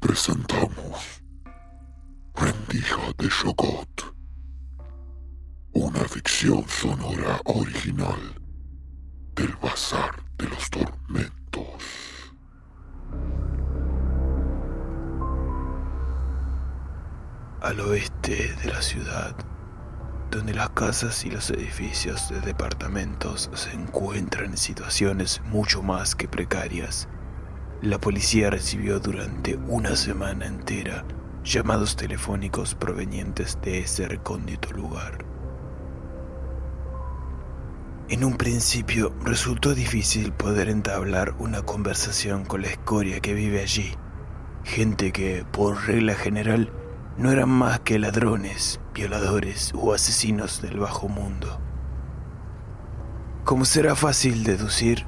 Presentamos Rendija de Shogot, una ficción sonora original del Bazar de los Tormentos. al oeste de la ciudad, donde las casas y los edificios de departamentos se encuentran en situaciones mucho más que precarias. La policía recibió durante una semana entera llamados telefónicos provenientes de ese recóndito lugar. En un principio resultó difícil poder entablar una conversación con la escoria que vive allí, gente que, por regla general, no eran más que ladrones, violadores o asesinos del bajo mundo. Como será fácil deducir,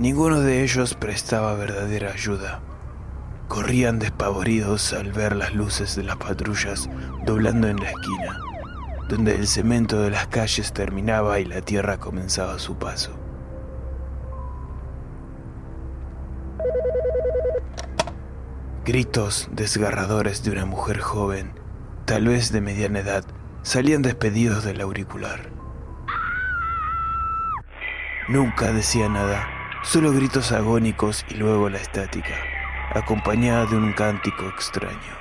ninguno de ellos prestaba verdadera ayuda. Corrían despavoridos al ver las luces de las patrullas doblando en la esquina, donde el cemento de las calles terminaba y la tierra comenzaba su paso. Gritos desgarradores de una mujer joven, tal vez de mediana edad, salían despedidos del auricular. Nunca decía nada, solo gritos agónicos y luego la estática, acompañada de un cántico extraño.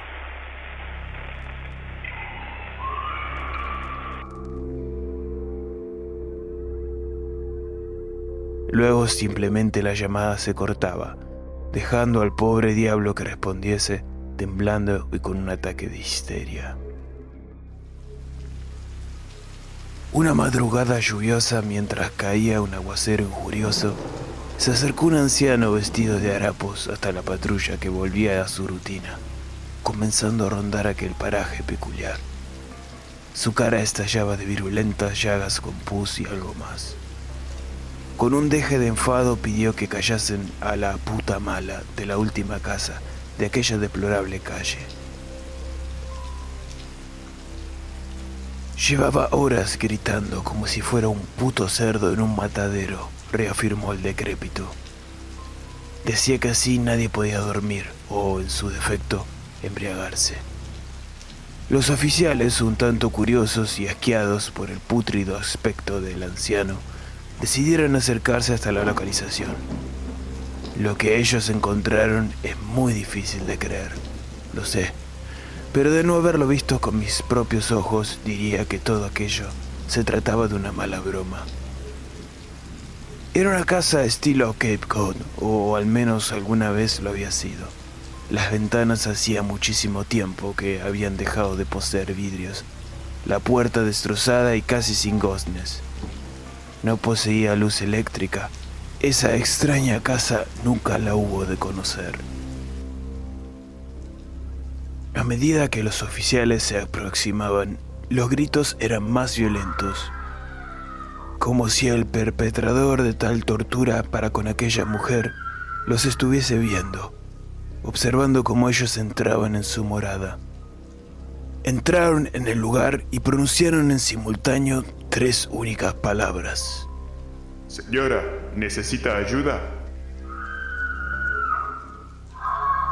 Luego simplemente la llamada se cortaba dejando al pobre diablo que respondiese temblando y con un ataque de histeria. Una madrugada lluviosa mientras caía un aguacero injurioso, se acercó un anciano vestido de harapos hasta la patrulla que volvía a su rutina, comenzando a rondar aquel paraje peculiar. Su cara estallaba de virulentas llagas con pus y algo más. Con un deje de enfado pidió que callasen a la puta mala de la última casa de aquella deplorable calle. Llevaba horas gritando como si fuera un puto cerdo en un matadero, reafirmó el decrépito. Decía que así nadie podía dormir o, en su defecto, embriagarse. Los oficiales, un tanto curiosos y asqueados por el pútrido aspecto del anciano, decidieron acercarse hasta la localización. Lo que ellos encontraron es muy difícil de creer, lo sé, pero de no haberlo visto con mis propios ojos diría que todo aquello se trataba de una mala broma. Era una casa estilo Cape Cod, o al menos alguna vez lo había sido. Las ventanas hacía muchísimo tiempo que habían dejado de poseer vidrios, la puerta destrozada y casi sin goznes. No poseía luz eléctrica. Esa extraña casa nunca la hubo de conocer. A medida que los oficiales se aproximaban, los gritos eran más violentos, como si el perpetrador de tal tortura para con aquella mujer los estuviese viendo, observando cómo ellos entraban en su morada. Entraron en el lugar y pronunciaron en simultáneo tres únicas palabras. Señora, ¿necesita ayuda?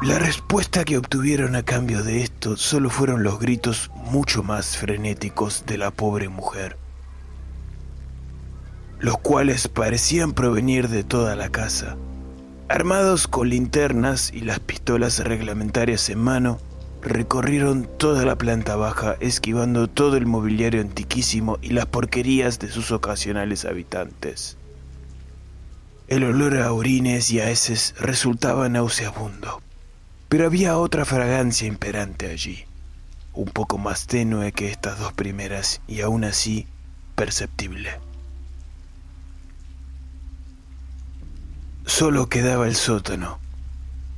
La respuesta que obtuvieron a cambio de esto solo fueron los gritos mucho más frenéticos de la pobre mujer. Los cuales parecían provenir de toda la casa. Armados con linternas y las pistolas reglamentarias en mano, recorrieron toda la planta baja, esquivando todo el mobiliario antiquísimo y las porquerías de sus ocasionales habitantes. El olor a orines y a heces resultaba nauseabundo, pero había otra fragancia imperante allí, un poco más tenue que estas dos primeras y aún así perceptible. Solo quedaba el sótano.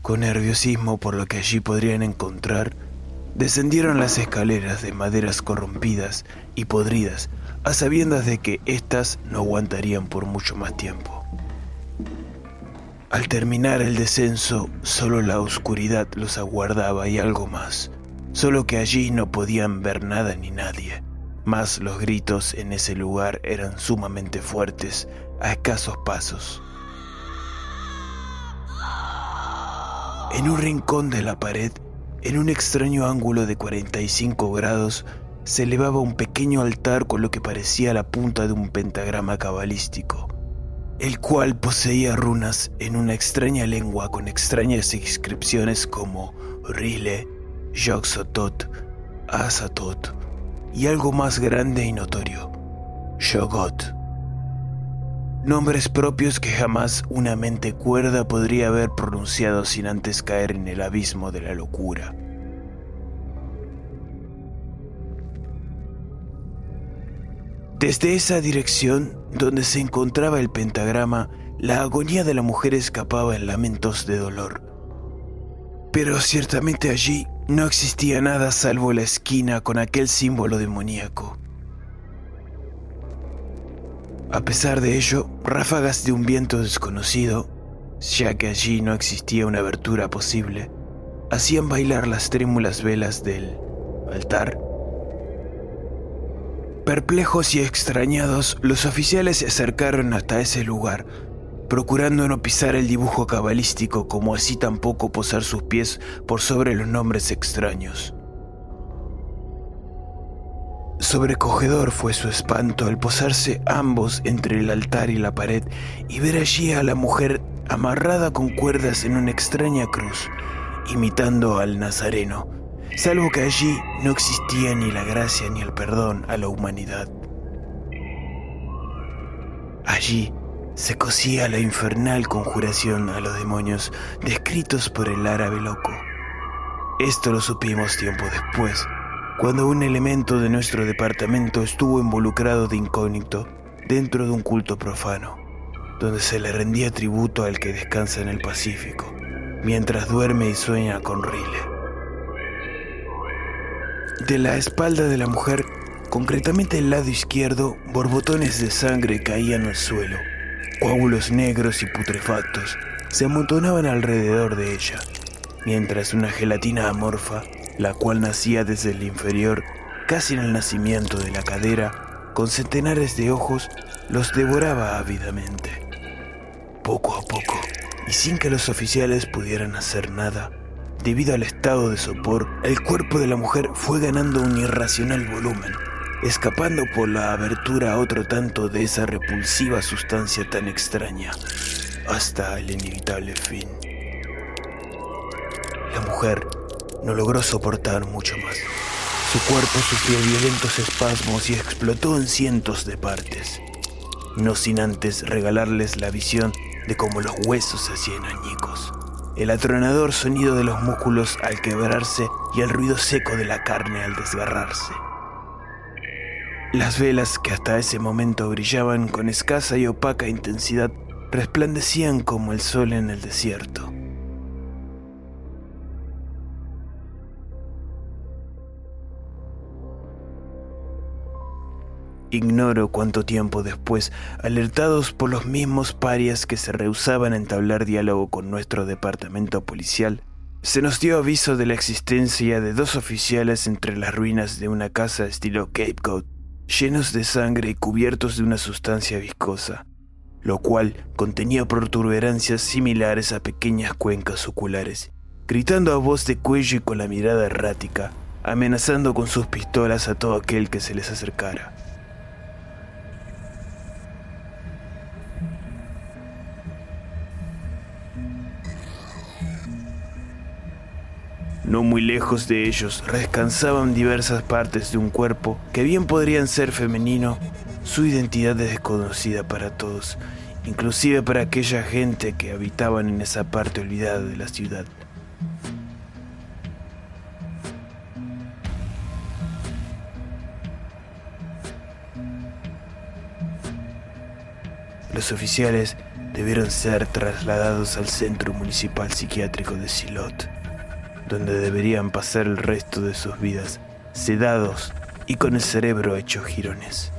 Con nerviosismo por lo que allí podrían encontrar, descendieron las escaleras de maderas corrompidas y podridas, a sabiendas de que éstas no aguantarían por mucho más tiempo. Al terminar el descenso, solo la oscuridad los aguardaba y algo más, solo que allí no podían ver nada ni nadie, mas los gritos en ese lugar eran sumamente fuertes a escasos pasos. En un rincón de la pared, en un extraño ángulo de 45 grados, se elevaba un pequeño altar con lo que parecía la punta de un pentagrama cabalístico, el cual poseía runas en una extraña lengua con extrañas inscripciones como Rile, Yoxotot, Asatot y algo más grande y notorio, Shogot nombres propios que jamás una mente cuerda podría haber pronunciado sin antes caer en el abismo de la locura. Desde esa dirección, donde se encontraba el pentagrama, la agonía de la mujer escapaba en lamentos de dolor. Pero ciertamente allí no existía nada salvo la esquina con aquel símbolo demoníaco. A pesar de ello, ráfagas de un viento desconocido, ya que allí no existía una abertura posible, hacían bailar las trémulas velas del altar. Perplejos y extrañados, los oficiales se acercaron hasta ese lugar, procurando no pisar el dibujo cabalístico como así tampoco posar sus pies por sobre los nombres extraños. Sobrecogedor fue su espanto al posarse ambos entre el altar y la pared y ver allí a la mujer amarrada con cuerdas en una extraña cruz, imitando al Nazareno, salvo que allí no existía ni la gracia ni el perdón a la humanidad. Allí se cosía la infernal conjuración a los demonios descritos por el árabe loco. Esto lo supimos tiempo después cuando un elemento de nuestro departamento estuvo involucrado de incógnito dentro de un culto profano, donde se le rendía tributo al que descansa en el Pacífico, mientras duerme y sueña con Rile. De la espalda de la mujer, concretamente el lado izquierdo, borbotones de sangre caían al suelo. Coágulos negros y putrefactos se amontonaban alrededor de ella, mientras una gelatina amorfa la cual nacía desde el inferior, casi en el nacimiento de la cadera, con centenares de ojos, los devoraba ávidamente. Poco a poco, y sin que los oficiales pudieran hacer nada, debido al estado de sopor, el cuerpo de la mujer fue ganando un irracional volumen, escapando por la abertura otro tanto de esa repulsiva sustancia tan extraña, hasta el inevitable fin. La mujer no logró soportar mucho más. Su cuerpo sufrió violentos espasmos y explotó en cientos de partes, no sin antes regalarles la visión de cómo los huesos se hacían añicos, el atronador sonido de los músculos al quebrarse y el ruido seco de la carne al desgarrarse. Las velas que hasta ese momento brillaban con escasa y opaca intensidad resplandecían como el sol en el desierto. Ignoro cuánto tiempo después, alertados por los mismos parias que se rehusaban a entablar diálogo con nuestro departamento policial, se nos dio aviso de la existencia de dos oficiales entre las ruinas de una casa estilo Cape Cod, llenos de sangre y cubiertos de una sustancia viscosa, lo cual contenía protuberancias similares a pequeñas cuencas oculares, gritando a voz de cuello y con la mirada errática, amenazando con sus pistolas a todo aquel que se les acercara. No muy lejos de ellos descansaban diversas partes de un cuerpo que bien podrían ser femenino. Su identidad es desconocida para todos, inclusive para aquella gente que habitaban en esa parte olvidada de la ciudad. Los oficiales debieron ser trasladados al Centro Municipal Psiquiátrico de Silot, donde deberían pasar el resto de sus vidas sedados y con el cerebro hecho jirones.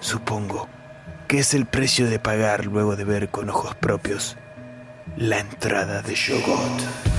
Supongo que es el precio de pagar luego de ver con ojos propios la entrada de Shogot.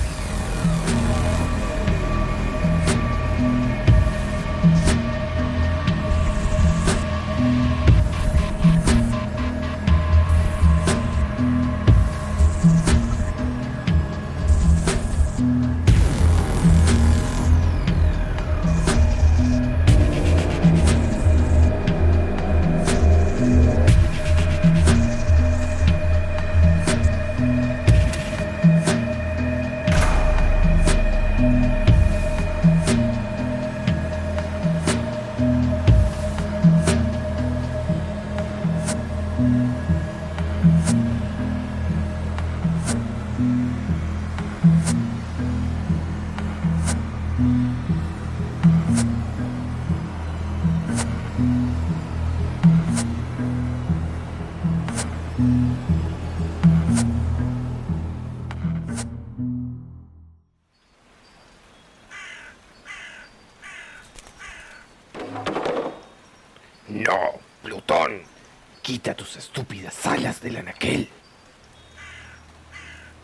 No, Plutón. Quita tus estúpidas alas del anaquel.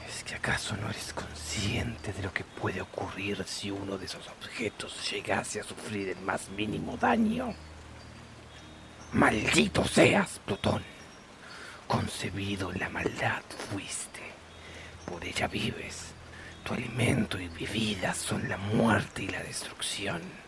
¿Es que acaso no eres consciente de lo que puede ocurrir si uno de esos objetos llegase a sufrir el más mínimo daño? Maldito seas, Plutón. Concebido en la maldad fuiste. Por ella vives. Tu alimento y bebida son la muerte y la destrucción.